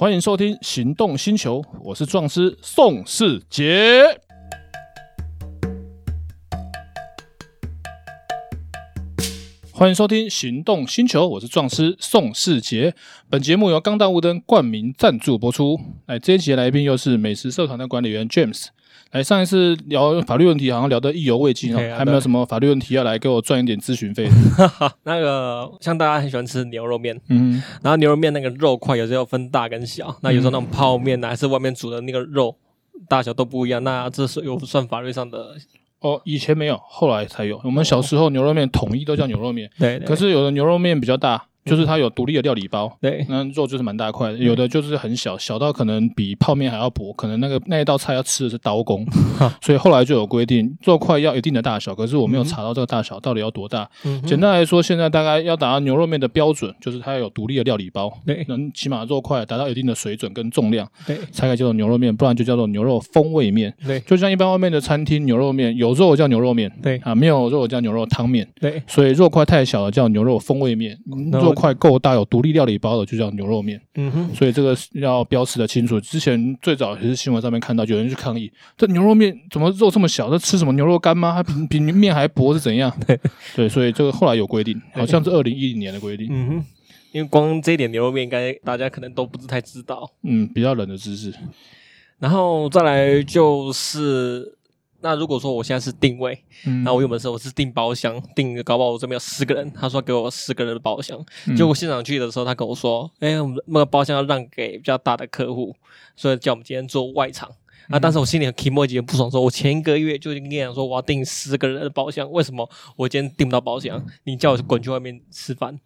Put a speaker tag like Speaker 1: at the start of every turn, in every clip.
Speaker 1: 欢迎收听《行动星球》，我是壮师宋世杰。欢迎收听《行动星球》，我是壮师宋世杰。本节目由钢弹雾灯冠名赞助播出。来，这一期的来宾又是美食社团的管理员 James。来，上一次聊法律问题，好像聊得意犹未尽哦，okay, 还没有什么法律问题要来给我赚一点咨询费。
Speaker 2: 那个，像大家很喜欢吃牛肉面，
Speaker 1: 嗯，
Speaker 2: 然后牛肉面那个肉块有时候分大跟小，那有时候那种泡面呢，还是外面煮的那个肉大小都不一样，那这是有算法律上的。
Speaker 1: 哦，以前没有，后来才有。我们小时候牛肉面统一都叫牛肉面，
Speaker 2: 对，对。
Speaker 1: 可是有的牛肉面比较大。就是它有独立的料理包，
Speaker 2: 对，
Speaker 1: 那肉就是蛮大块的，有的就是很小，小到可能比泡面还要薄，可能那个那一道菜要吃的是刀工，所以后来就有规定，肉块要一定的大小，可是我没有查到这个大小到底要多大。嗯、简单来说，现在大概要达到牛肉面的标准，就是它要有独立的料理包，
Speaker 2: 对，
Speaker 1: 能起码肉块达到一定的水准跟重量，
Speaker 2: 对，
Speaker 1: 才可以叫做牛肉面，不然就叫做牛肉风味面。
Speaker 2: 对，
Speaker 1: 就像一般外面的餐厅牛肉面，有肉叫牛肉面，
Speaker 2: 对。
Speaker 1: 啊，没有肉叫牛肉汤面，
Speaker 2: 对，
Speaker 1: 所以肉块太小了叫牛肉风味面，肉块够大有独。立料理包的就叫牛肉面，
Speaker 2: 嗯哼，
Speaker 1: 所以这个要标识的清楚。之前最早也是新闻上面看到有人去抗议，这牛肉面怎么肉这么小？这吃什么牛肉干吗？它比 比面还薄是怎样？
Speaker 2: 对
Speaker 1: 对，所以这个后来有规定，好像是二零一零年的规定。
Speaker 2: 嗯哼，因为光这一点牛肉面，应该大家可能都不是太知道。
Speaker 1: 嗯，比较冷的知识。
Speaker 2: 然后再来就是。那如果说我现在是定位，
Speaker 1: 嗯、
Speaker 2: 那我原本事我是订包厢，订搞不好我这边有十个人，他说给我十个人的包厢，
Speaker 1: 嗯、
Speaker 2: 结果现场去的时候，他跟我说，哎、欸，我们那个包厢要让给比较大的客户，所以叫我们今天做外场。嗯、啊，但是我心里很 emo 不爽说，说我前一个月就已经跟你讲说我要订十个人的包厢，为什么我今天订不到包厢？你叫我滚去外面吃饭。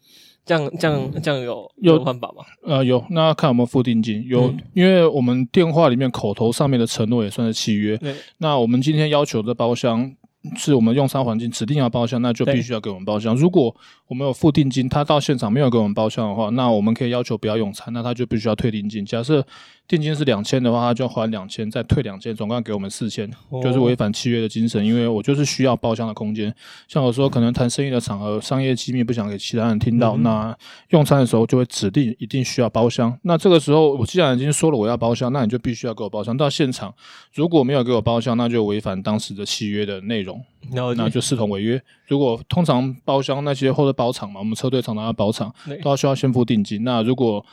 Speaker 2: 这样这样这样有有环保吗？
Speaker 1: 呃，有，那看有没有付定金。有，嗯、因为我们电话里面口头上面的承诺也算是契
Speaker 2: 约。
Speaker 1: 那我们今天要求的包厢是我们用餐环境指定要包厢，那就必须要给我们包厢。如果我们有付定金，他到现场没有给我们包厢的话，那我们可以要求不要用餐，那他就必须要退定金。假设。定金是两千的话，他就还两千，再退两千，总共给我们四千，就是违反契约的精神。因为我就是需要包厢的空间，像我说可能谈生意的场合，商业机密不想给其他人听到，那用餐的时候就会指定一定需要包厢。那这个时候我既然已经说了我要包厢，那你就必须要给我包厢。到现场如果没有给我包厢，那就违反当时的契约的内容，那就视同违约。如果通常包厢那些或者包场嘛，我们车队常常要包场，都要需要先付定金。那如果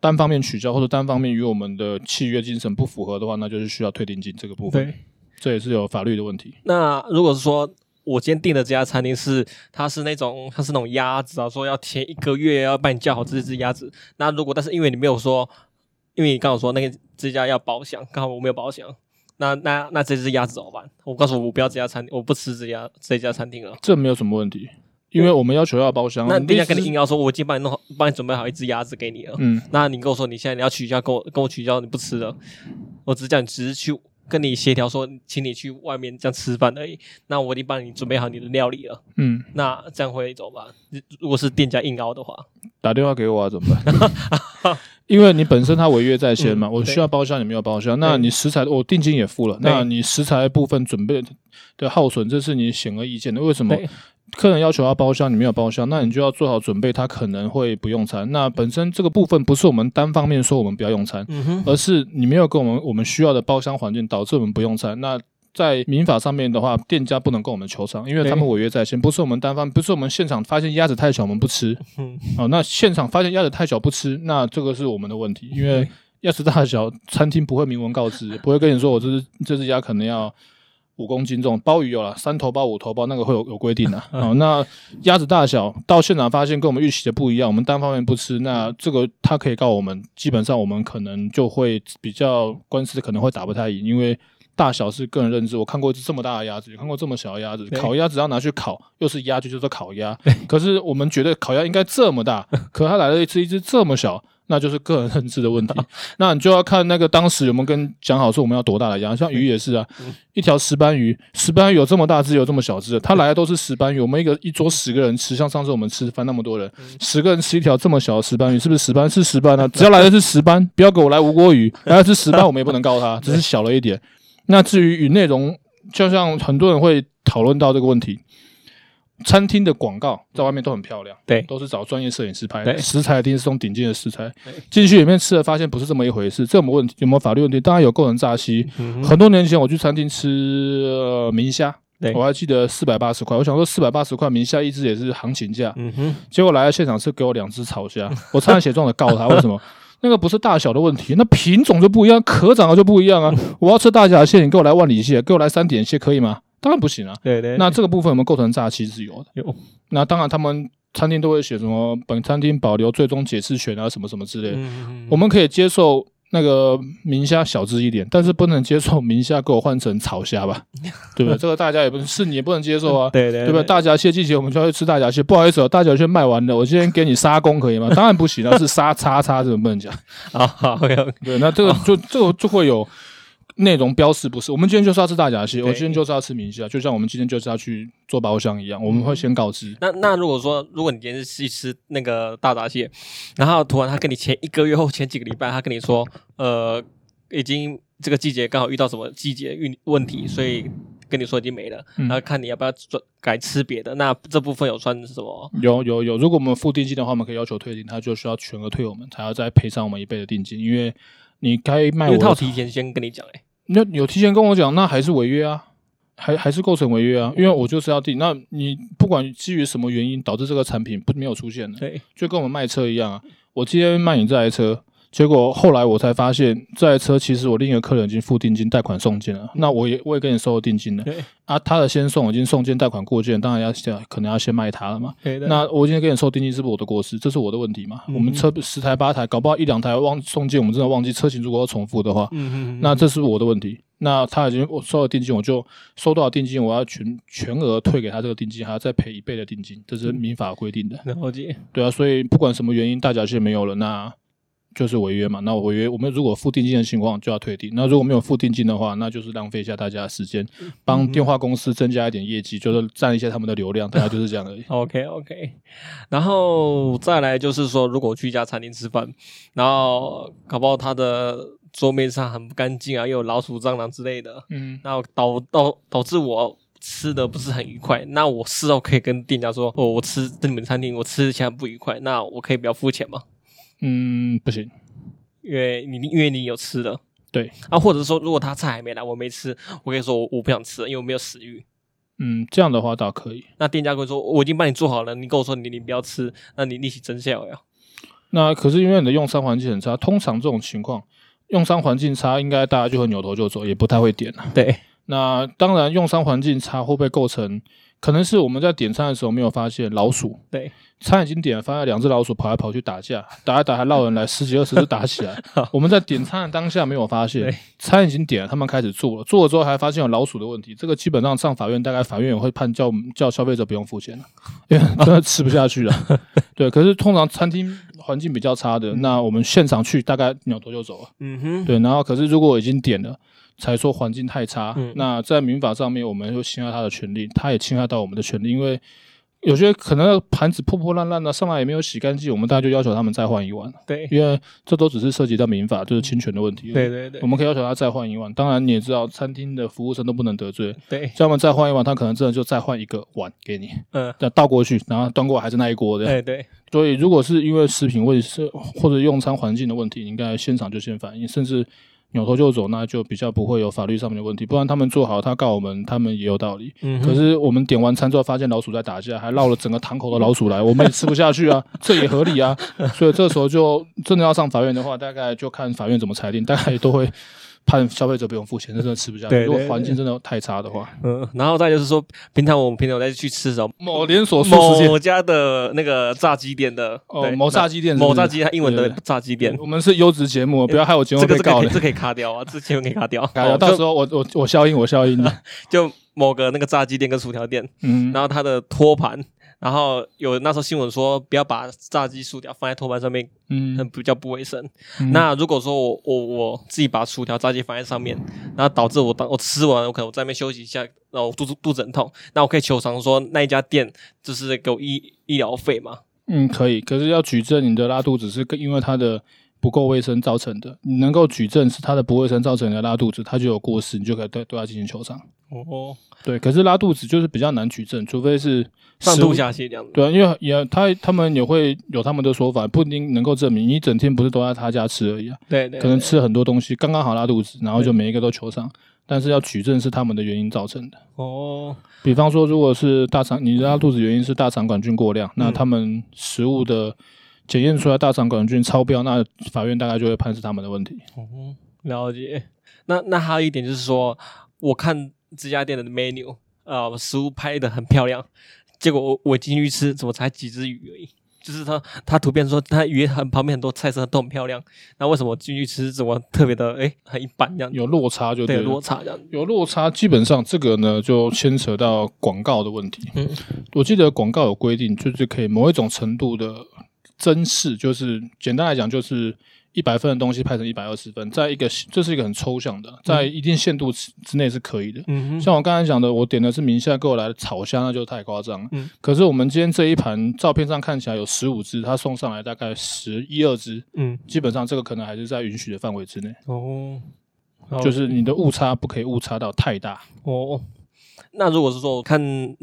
Speaker 1: 单方面取消或者单方面与我们的契约精神不符合的话，那就是需要退定金这个部分。对，这也是有法律的问题。
Speaker 2: 那如果是说我今天订的这家餐厅是，它是那种它是那种鸭子啊，说要前一个月要帮你叫好这只鸭子。那如果但是因为你没有说，因为你刚好说那个这家要包厢，刚好我没有包厢，那那那这只鸭子怎么办？我告诉我我不要这家餐厅，我不吃这家这家餐厅了。
Speaker 1: 这没有什么问题。因为我们要求要包厢，
Speaker 2: 那人家跟你硬要说，我已经帮你弄好，帮你准备好一只鸭子给你了。
Speaker 1: 嗯，
Speaker 2: 那你跟我说你现在你要取消，跟我跟我取消，你不吃了，我只叫你只是去跟你协调说，请你去外面这样吃饭而已。那我已经帮你准备好你的料理了。
Speaker 1: 嗯，
Speaker 2: 那这样会怎么办？如果是店家硬凹的话，
Speaker 1: 打电话给我啊，怎么办？因为你本身他违约在先嘛，嗯、我需要包厢，你没有包厢，对那你食材我定金也付了，那你食材部分准备的耗损，这是你显而易见的。为什么？客人要求要包厢，你没有包厢，那你就要做好准备，他可能会不用餐。那本身这个部分不是我们单方面说我们不要用餐，
Speaker 2: 嗯、
Speaker 1: 而是你没有给我们我们需要的包厢环境，导致我们不用餐。那在民法上面的话，店家不能跟我们求偿，因为他们违约在先，不是我们单方，不是我们现场发现鸭子太小，我们不吃。
Speaker 2: 嗯，
Speaker 1: 哦，那现场发现鸭子太小不吃，那这个是我们的问题，因为鸭子大小，餐厅不会明文告知，不会跟你说我这只这只鸭可能要。五公斤重，鲍鱼有了三头鲍、五头鲍，那个会有有规定的。哦，那鸭子大小到现场发现跟我们预期的不一样，我们单方面不吃，那这个他可以告我们，基本上我们可能就会比较官司可能会打不太赢，因为大小是个人认知。我看过一只这么大的鸭子，也看过这么小的鸭子，烤鸭只要拿去烤，又是鸭就叫做烤鸭。可是我们觉得烤鸭应该这么大，可它来了一只一只这么小。那就是个人认知的问题，那你就要看那个当时有没有跟讲好说我们要多大的鸭，像鱼也是啊，一条石斑鱼，石斑鱼有这么大只，有这么小只的，他来的都是石斑鱼，我们一个一桌十个人吃，像上次我们吃饭那么多人，十个人吃一条这么小的石斑鱼，是不是石斑？是石斑啊，只要来的是石斑，不要给我来无锅鱼，来的是石斑，我们也不能告他，只是小了一点。那至于与内容，就像很多人会讨论到这个问题。餐厅的广告在外面都很漂亮，
Speaker 2: 对，
Speaker 1: 都是找专业摄影师拍的，食材一定是用顶尖的食材
Speaker 2: 对。
Speaker 1: 进去里面吃了，发现不是这么一回事，这有没有问题？有没有法律问题？当然有，构成诈欺。
Speaker 2: 嗯
Speaker 1: 很多年前我去餐厅吃、呃、明
Speaker 2: 虾，
Speaker 1: 我还记得四百八十块，我想说四百八十块明虾一只也是行情价，
Speaker 2: 嗯哼，
Speaker 1: 结果来到现场是给我两只草虾，我差点写状的告他，为什么？那个不是大小的问题，那品种就不一样，壳长得就不一样啊！我要吃大闸蟹，你给我来万里蟹，给我来三点蟹，可以吗？当然不行啊！
Speaker 2: 对对，
Speaker 1: 那这个部分有没有构成诈欺是有的？
Speaker 2: 有，
Speaker 1: 那当然他们餐厅都会写什么本餐厅保留最终解释权啊，什么什么之类的。
Speaker 2: 嗯
Speaker 1: 我们可以接受那个明虾小只一点，但是不能接受明虾给我换成草虾吧？对不对？这个大家也不是你也不能接受啊，
Speaker 2: 对对
Speaker 1: 对不对？大闸蟹季节我们就要去吃大闸蟹，不好意思哦，大闸蟹卖完了，我今天给你杀工可以吗？当然不行了，是杀叉叉，这个不能讲。
Speaker 2: 啊好，OK OK，
Speaker 1: 对，那这个就这个就会有内容标示，不是？我们今天就是要吃大闸蟹，我今天就是要吃明虾，就像我们今天就是要去做包厢一样，我们会先告知。
Speaker 2: 那那如果说，如果你今天是去吃那个大闸蟹，然后突然他跟你前一个月后前几个礼拜，他跟你说，呃，已经这个季节刚好遇到什么季节运问题，所以跟你说已经没了，
Speaker 1: 嗯
Speaker 2: 然后看你要不要转改吃别的。那这部分有算什么？
Speaker 1: 有有有，如果我们付定金的话，我们可以要求退订，他就需要全额退我们，才要再赔偿我们一倍的定金，因为你该卖
Speaker 2: 因为他有
Speaker 1: 我的，
Speaker 2: 提前先跟你讲、欸，哎，
Speaker 1: 那有提前跟我讲，那还是违约啊，还还是构成违约啊，因为我就是要定，那你不管基于什么原因导致这个产品不没有出现的，
Speaker 2: 对，
Speaker 1: 就跟我们卖车一样啊，我今天卖你这台车。结果后来我才发现，这台车其实我另一个客人已经付定金贷款送件了，那我也我也跟你收了定金了。
Speaker 2: 对
Speaker 1: 啊，他的先送已经送件贷款过件，当然要先可能要先卖他了嘛。那我今天给你收定金是不是我的过失？这是我的问题嘛？
Speaker 2: 嗯
Speaker 1: 我们车十台八台，搞不好一两台忘送件，我们真的忘记车型如果要重复的话，
Speaker 2: 嗯嗯，
Speaker 1: 那这是我的问题。那他已经我收了定金，我就收多少定金，我要全全额退给他这个定金，还要再赔一倍的定金，这是民法规定的。
Speaker 2: 了解，
Speaker 1: 对啊，所以不管什么原因，大闸蟹没有了，那就是违约嘛。那违约，我们如果付定金的情况就要退订。那如果没有付定金的话，那就是浪费一下大家的时间，帮电话公司增加一点业绩，就是占一些他们的流量，大概就是这样而已。
Speaker 2: OK OK，然后再来就是说，如果去一家餐厅吃饭，然后搞不好他的桌面上很不干净啊，又有老鼠、蟑螂之类的，
Speaker 1: 嗯，
Speaker 2: 然后导导导致我吃的不是很愉快。那我事后可以跟店家说，哦，我吃在你们餐厅我吃起来不愉快，那我可以不要付钱吗？
Speaker 1: 嗯，不行。
Speaker 2: 因为你因为你有吃的，
Speaker 1: 对，
Speaker 2: 啊，或者说如果他菜还没来，我没吃，我跟你说我我不想吃了，因为我没有食欲。
Speaker 1: 嗯，这样的话倒可以。
Speaker 2: 那店家会说我已经帮你做好了，你跟我说你你不要吃，那你利息真下呀。
Speaker 1: 那可是因为你的用餐环境很差，通常这种情况，用餐环境差，应该大家就会扭头就走，也不太会点了。
Speaker 2: 对，
Speaker 1: 那当然，用餐环境差会不会构成？可能是我们在点餐的时候没有发现老鼠。
Speaker 2: 对，
Speaker 1: 餐已经点了，发现两只老鼠跑来跑去打架，打一打还闹人来，十几二十只打起来。我们在点餐的当下没有发
Speaker 2: 现，
Speaker 1: 餐已经点了，他们开始做了，做了之后还发现有老鼠的问题。这个基本上上法院，大概法院也会判叫叫消费者不用付钱了，因为真的吃不下去了。对，可是通常餐厅环境比较差的，那我们现场去大概扭头就走了。
Speaker 2: 嗯哼，
Speaker 1: 对，然后可是如果已经点了。才说环境太差，
Speaker 2: 嗯、
Speaker 1: 那在民法上面，我们会侵害他的权利，他也侵害到我们的权利，因为有些可能盘子破破烂烂的，上来也没有洗干净，我们大家就要求他们再换一碗。
Speaker 2: 对，
Speaker 1: 因为这都只是涉及到民法，就是侵权的问题。
Speaker 2: 对对对，
Speaker 1: 我们可以要求他再换一碗。当然你也知道，餐厅的服务生都不能得罪，
Speaker 2: 对，
Speaker 1: 叫他们再换一碗，他可能真的就再换一个碗给你，
Speaker 2: 嗯，
Speaker 1: 那倒过去，然后端过来还是那一锅的。
Speaker 2: 对对。
Speaker 1: 所以如果是因为食品卫生或者用餐环境的问题，你应该现场就先反映，甚至。扭头就走，那就比较不会有法律上面的问题。不然他们做好，他告我们，他们也有道理。
Speaker 2: 嗯，
Speaker 1: 可是我们点完餐之后，发现老鼠在打架，还绕了整个堂口的老鼠来，我们也吃不下去啊，这也合理啊。所以这时候就真的要上法院的话，大概就看法院怎么裁定，大概都会。判消费者不用付钱，那真的吃不下去。
Speaker 2: 对对对，
Speaker 1: 如果环境真的太差的话，
Speaker 2: 嗯，然后再就是说，平常我们平常在去吃什么
Speaker 1: 某连锁
Speaker 2: 某家的那个炸鸡店的
Speaker 1: 哦，某炸鸡店是是，
Speaker 2: 某炸鸡，它英文的炸鸡店。
Speaker 1: 我们是优质节目，不要害我节目被告了。
Speaker 2: 这个、这个、可以卡掉啊，这节目可以卡掉。
Speaker 1: 卡掉，到时候我我我消音，我消音的。
Speaker 2: 就某个那个炸鸡店跟薯条店，
Speaker 1: 嗯，
Speaker 2: 然后它的托盘。然后有那时候新闻说，不要把炸鸡薯条放在托盘上面，嗯，比较不卫生。嗯、那如果说我我我自己把薯条炸鸡放在上面，然后导致我当我吃完，我可能我在那边休息一下，然后我肚子肚子很痛，那我可以求偿说那一家店就是给我医医疗费吗？
Speaker 1: 嗯，可以。可是要举证你的拉肚子是因为它的不够卫生造成的，你能够举证是他的不卫生造成的拉肚子，他就有过失，你就可以对对它进行求偿。
Speaker 2: 哦，
Speaker 1: 对，可是拉肚子就是比较难举证，除非是
Speaker 2: 上吐下泻这样子。
Speaker 1: 对啊，因为也他他们也会有他们的说法，不一定能够证明。你整天不是都在他家吃而已啊？
Speaker 2: 对对，对，
Speaker 1: 可能吃很多东西，刚刚好拉肚子，然后就每一个都求偿。但是要举证是他们的原因造成的。
Speaker 2: 哦，
Speaker 1: 比方说，如果是大肠，你拉肚子原因是大肠杆菌过量，嗯、那他们食物的检验出来大肠杆菌超标，那法院大概就会判是他们的问题。
Speaker 2: 哦，了解。那那还有一点就是说，我看这家店的 menu，呃，食物拍得很漂亮，结果我我进去吃，怎么才几只鱼而已？就是他他图片说他鱼很旁边很多菜色都很漂亮，那为什么进去吃怎么特别的诶很一般这样？
Speaker 1: 有落差就对，
Speaker 2: 对落差这样。
Speaker 1: 有落差，基本上这个呢就牵扯到广告的问题。嗯，我记得广告有规定，就是可以某一种程度的增视，就是简单来讲就是。一百分的东西拍成一百二十分，在一个这是一个很抽象的，在一定限度之之内是可以的。嗯哼，像我刚才讲的，我点的是明夏给我来的炒虾，那就太夸张了。嗯，可是我们今天这一盘照片上看起来有十五只，他送上来大概十一二只。嗯，基本上这个可能还是在允许的范围之内。哦，就是你的误差不可以误差到太大。哦，
Speaker 2: 那如果是说我看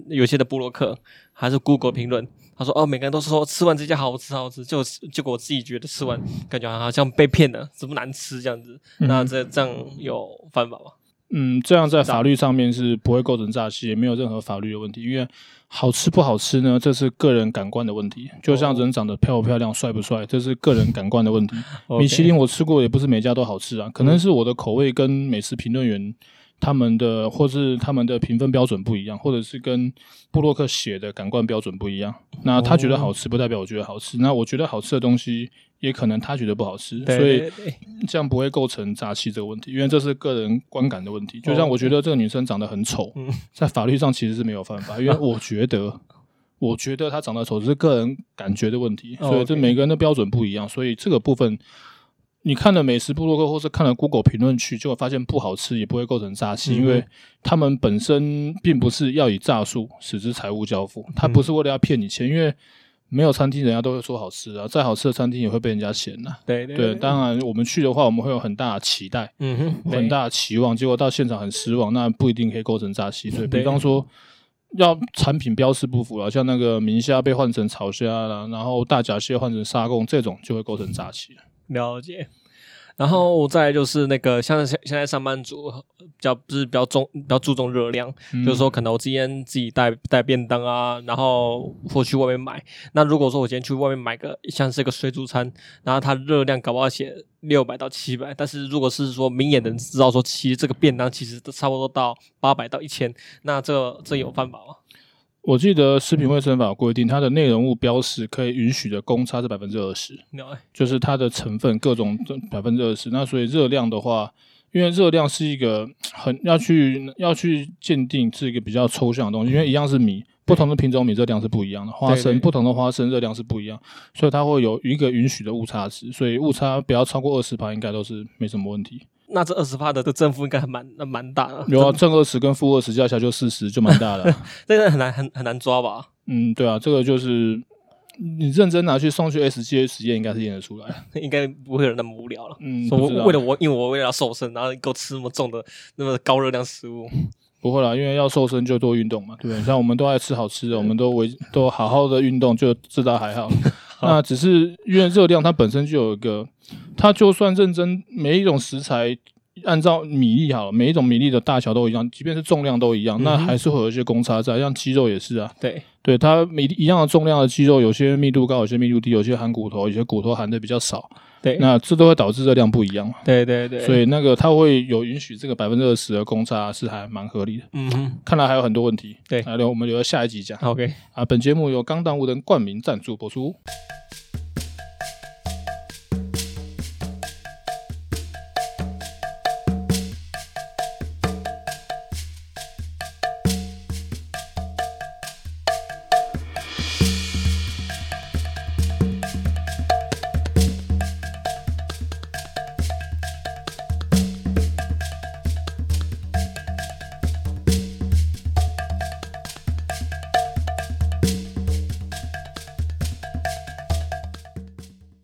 Speaker 2: 有些的布洛克还是 Google 评论。他说：“哦，每个人都是说吃完这家好吃好吃，就结果我自己觉得吃完感觉好像被骗了，怎么难吃这样子。嗯、那这这样有犯法吗？
Speaker 1: 嗯，这样在法律上面是不会构成诈欺，也没有任何法律的问题。因为好吃不好吃呢，这是个人感官的问题。就像人长得漂不漂亮、帅不帅，这是个人感官的问题。米其林我吃过，也不是每家都好吃啊，可能是我的口味跟美食评论员。”他们的或是他们的评分标准不一样，或者是跟布洛克写的感官标准不一样。那他觉得好吃，不代表我觉得好吃。那我觉得好吃的东西，也可能他觉得不好吃。所以这样不会构成诈欺这个问题，因为这是个人观感的问题。就像我觉得这个女生长得很丑，在法律上其实是没有犯法，因为我觉得，我觉得她长得丑只是个人感觉的问题。所以这每个人的标准不一样，所以这个部分。你看了美食部落客，或是看了 Google 评论区，就会发现不好吃，也不会构成诈欺，嗯、因为他们本身并不是要以诈术使之财物交付，他不是为了要骗你钱，因为没有餐厅人家都会说好吃啊，再好吃的餐厅也会被人家嫌呐、啊。对对，当然我们去的话，我们会有很大的期待，嗯哼，很大的期望，结果到现场很失望，那不一定可以构成诈欺。所以，比方说要产品标示不符啊，像那个明虾被换成草虾了，然后大闸蟹换成沙贡，这种就会构成诈欺。
Speaker 2: 了解，然后再就是那个，像现现在上班族比较不是比较重比较注重热量，嗯、就是说可能我今天自己带带便当啊，然后或去外面买。那如果说我今天去外面买个像是一个水煮餐，然后它热量搞不好写六百到七百，但是如果是说明眼人知道说，其实这个便当其实都差不多到八百到一千，那这这有办法吗？
Speaker 1: 我记得食品卫生法规定，它的内容物标识可以允许的公差是百分之二十，就是它的成分各种百分之二十。那所以热量的话，因为热量是一个很要去要去鉴定是一个比较抽象的东西，因为一样是米，不同的品种米热量是不一样的，花生不同的花生热量是不一样，所以它会有一个允许的误差值，所以误差不要超过二十趴，应该都是没什么问题。
Speaker 2: 那这二十趴的的正负应该还蛮那蛮大的。
Speaker 1: 有啊，正二十跟负二十加起来就四十，就蛮大的。
Speaker 2: 这个很难很很难抓吧？
Speaker 1: 嗯，对啊，这个就是你认真拿去送去 S G A 实验，应该是验得出来，
Speaker 2: 应该不会有那么无聊了。
Speaker 1: 嗯，
Speaker 2: 说为了我，因为我为了要瘦身，然后给我吃那么重的那么高热量食物，
Speaker 1: 不会啦，因为要瘦身就多运动嘛，对不对？像我们都爱吃好吃的，我们都维都好好的运动，就知道还好。那只是因为热量它本身就有一个，它就算认真每一种食材。按照米粒好了，每一种米粒的大小都一样，即便是重量都一样，嗯、那还是会有一些公差在。像鸡肉也是啊，
Speaker 2: 对，
Speaker 1: 对，它每一样的重量的鸡肉，有些密度高，有些密度低，有些含骨头，有些骨头含的比较少。对，那这都会导致热量不一样。
Speaker 2: 对对对，
Speaker 1: 所以那个它会有允许这个百分之二十的公差是还蛮合理的。嗯哼，看来还有很多问题。对，来留我们留到下一集讲。OK，啊，本节目由钢弹五人冠名赞助播出。